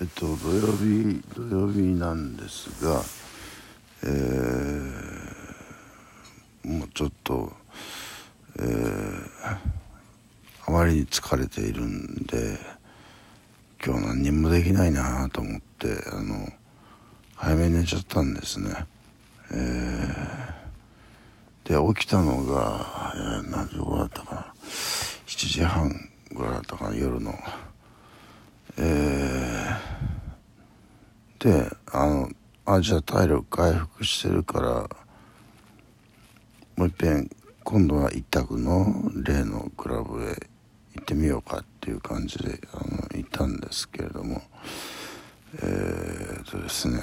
えっと土曜日土曜日なんですがえー、もうちょっとえー、あまりに疲れているんで今日何にもできないなと思ってあの早めに寝ちゃったんですね。えー、で起きたのが、えー、何時頃だったかな？7時半ぐらいだったかな？夜の。えー、であのあじゃあ体力回復してるからもういっぺん今度は一択の例のクラブへ行ってみようかっていう感じであの行ったんですけれども。えー、とですね。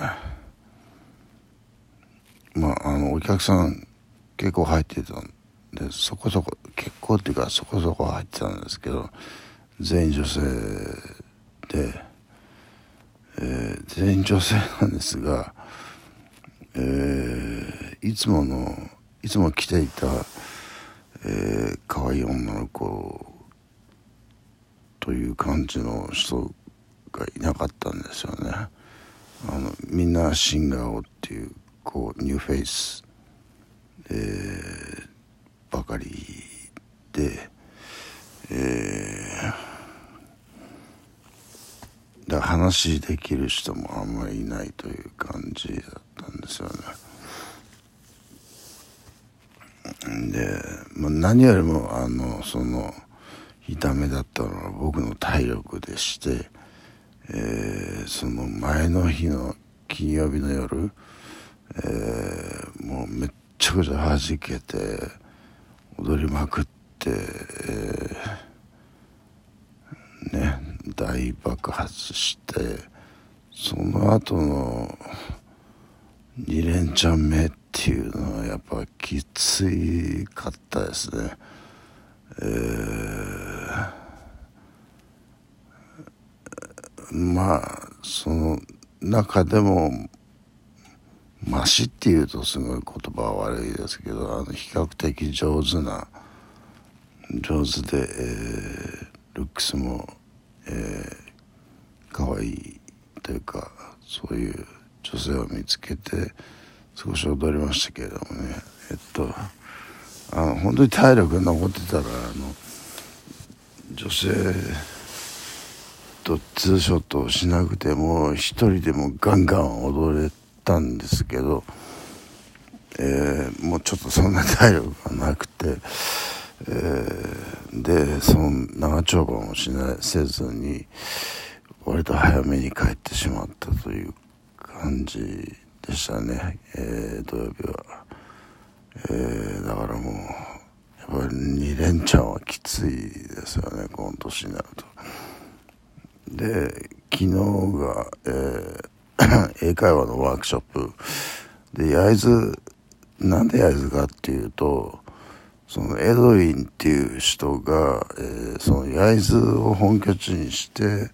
まああのお客さん結構入ってたんでそこそこ結構っていうかそこそこ入ってたんですけど全員女性で、えー、全員女性なんですが、えー、いつものいつも着ていた、えー、可愛い女の子という感じの人がいなかったんですよね。あのみんなシンガーをっていうこうニューフェイス、えー、ばかりで、えー、だ話できる人もあんまりいないという感じだったんですよね。で、まあ、何よりもあのその痛めだったのは僕の体力でして、えー、その前の日の金曜日の夜、えー、もうめっちゃくちゃ弾けて踊りまくって、えー、大爆発してその後の2連チャン目っていうのはやっぱきついかったですね。えー、まあその中でもマシっていうとすごい言葉は悪いですけどあの比較的上手な上手で、えー、ルックスも、えー、可愛いというかそういう女性を見つけて少し踊りましたけれどもね。えっとあの本当に体力が残ってたらあの女性とツーショットをしなくても一人でもガンガン踊れたんですけど、えー、もうちょっとそんな体力がなくて、えー、でその長丁場をしないせずに割と早めに帰ってしまったという感じでしたね、えー、土曜日は、えー、だからもうやっぱり2連チャンはきついですよねこの年になると。で昨日が、えー 英会話のワークショップ。で焼津なんで焼津かっていうとそのエドウィンっていう人が、えー、その焼津を本拠地にして、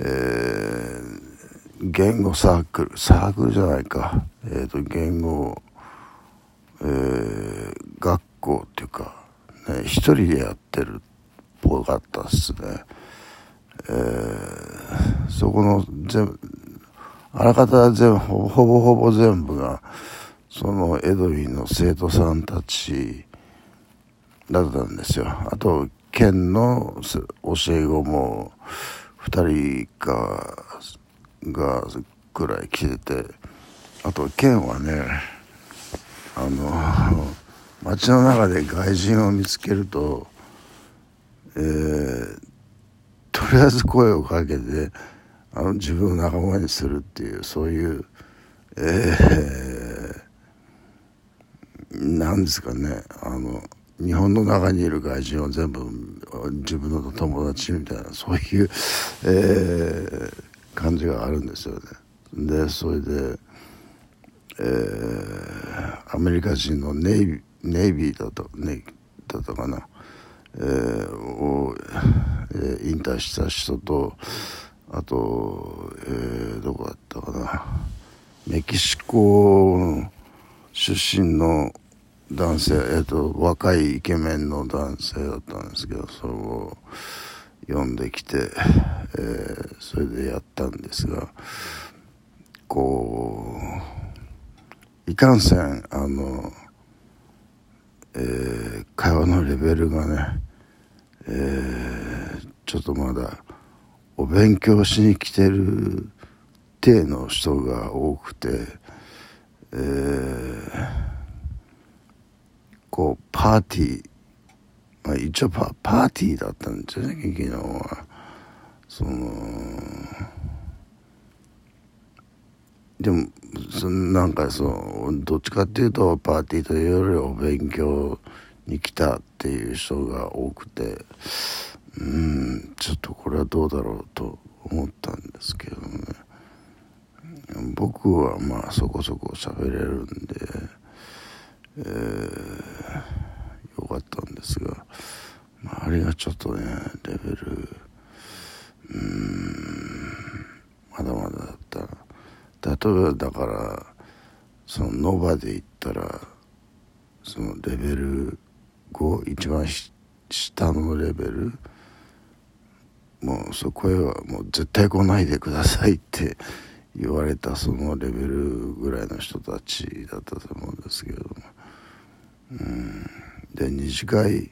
えー、言語サークルサークルじゃないか、えーと、言語、えー、学校っていうか、ね、一人でやってるっぽかったっすね。えー、そこの全部あらかた全部ほぼほぼ全部がそのエドウィンの生徒さんたちだったんですよ。あと県の教え子も2人かがくらい来ててあと県はねあの街の中で外人を見つけるとえー、とりあえず声をかけてあの自分を仲間にするっていうそういうえー、なんですかねあの日本の中にいる外人は全部自分の友達みたいなそういう、えー、感じがあるんですよね。でそれで、えー、アメリカ人のネイビネイビーだとネイだったかな、えー、を、えー、引退した人とあと、えー、どこだったかなメキシコ出身の男性、えーと、若いイケメンの男性だったんですけどそれを、呼んできて、えー、それでやったんですがこういかんせんあの、えー、会話のレベルがね、えー、ちょっとまだお勉強しに来てる体の人が多くて、えー、こうパーティー、まあ、一応パパーティーだったんですよね昨日は。そのでもそなんかそうどっちかっていうとパーティーというよりお勉強に来たっていう人が多くてうんちょっとこれはどうだろうと思ったんですけどね僕はまあそこそこ喋れるんで、えー、よかったんですが、まあ、あれがちょっとねレベルうんまだまだだった。例えばだからそのノバで言ったらそのレベル5一番下のレベルもうそこへはもう絶対来ないでくださいって言われたそのレベルぐらいの人たちだったと思うんですけれども。うん。で二次会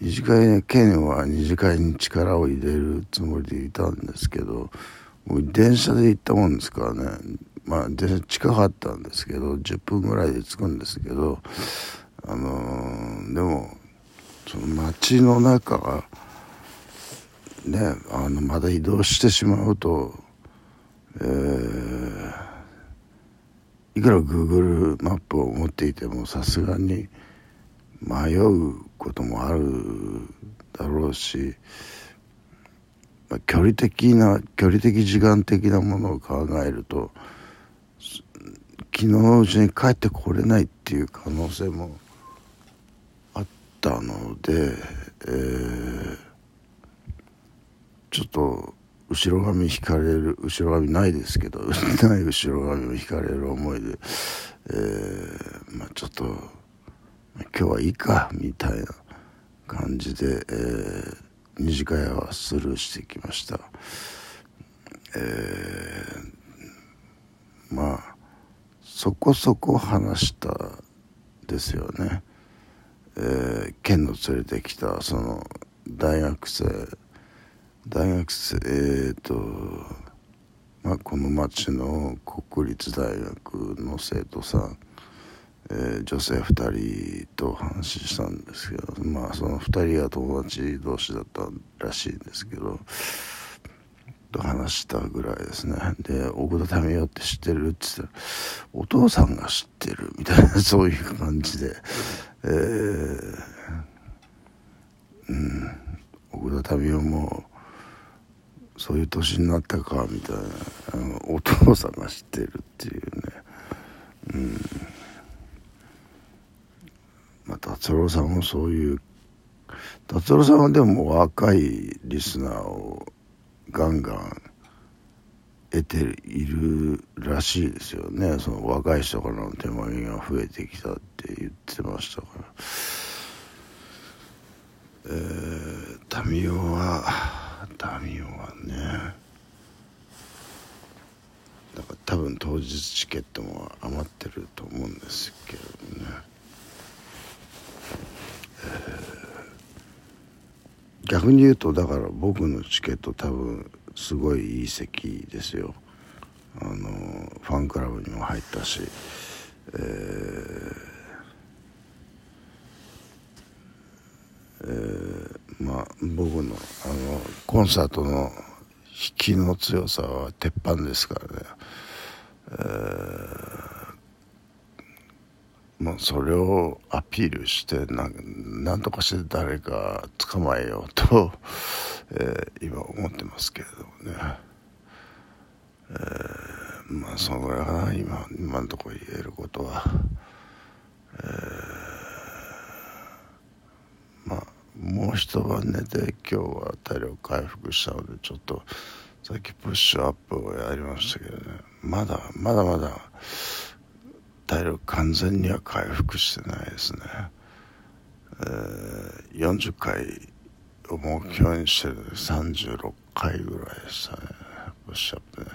二次会ね県は二次会に力を入れるつもりでいたんですけど電車で行ったもんですからね。まあ電車近かったんですけど10分ぐらいで着くんですけどあのー、でもその街の中がねあのまだ移動してしまうと、えー、いくら Google マップを持っていてもさすがに迷うこともあるだろうし、まあ、距離的な距離的時間的なものを考えると昨日のうちに帰ってこれないっていう可能性もあったので、えーちょっと後ろ髪引かれる後ろ髪ないですけど ない後ろ髪を引かれる思いで、えー、まあ、ちょっと今日はいいかみたいな感じで、えー、二次会はスルーしてきました。えー、まあそこそこ話したですよね。えー、県の連れてきたその大学生大学生えっ、ー、と、まあ、この町の国立大学の生徒さん、えー、女性2人と話したんですけどまあその2人が友達同士だったらしいんですけどと話したぐらいですね。で奥田民生って知ってるって言ったらお父さんが知ってるみたいな そういう感じでえー、うん。奥田民生もそういう年になったかみたいな。お父さんが知ってるっていうね。うん。まあ達郎さんもそういう達郎さんはでも若いリスナーをガンガン得ているらしいですよね。その若い人からの手紙が増えてきたって言ってましたから。えー、民生はタミオはね。だから多分当日チケットも余ってると思うんですけどね、えー、逆に言うとだから僕のチケット多分すごいいい席ですよ。あのファンクラブにも入ったし。えーえーまあ僕のあのコンサートの引きの強さは鉄板ですからね、えー、まあそれをアピールしてなんなんとかして誰か捕まえようと、えー、今思ってますけれどもね、えー、まあそのぐらいかな今今のところ言えることは。えーもう一晩寝て今日は体力回復したのでちょっとさっきプッシュアップをやりましたけどね。まだまだまだ体力完全には回復してないですね、えー、40回を目標にしてる36回ぐらいでしたね。プッシュアップね。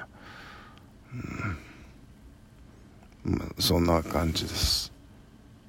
うん、まあ、そんな感じです。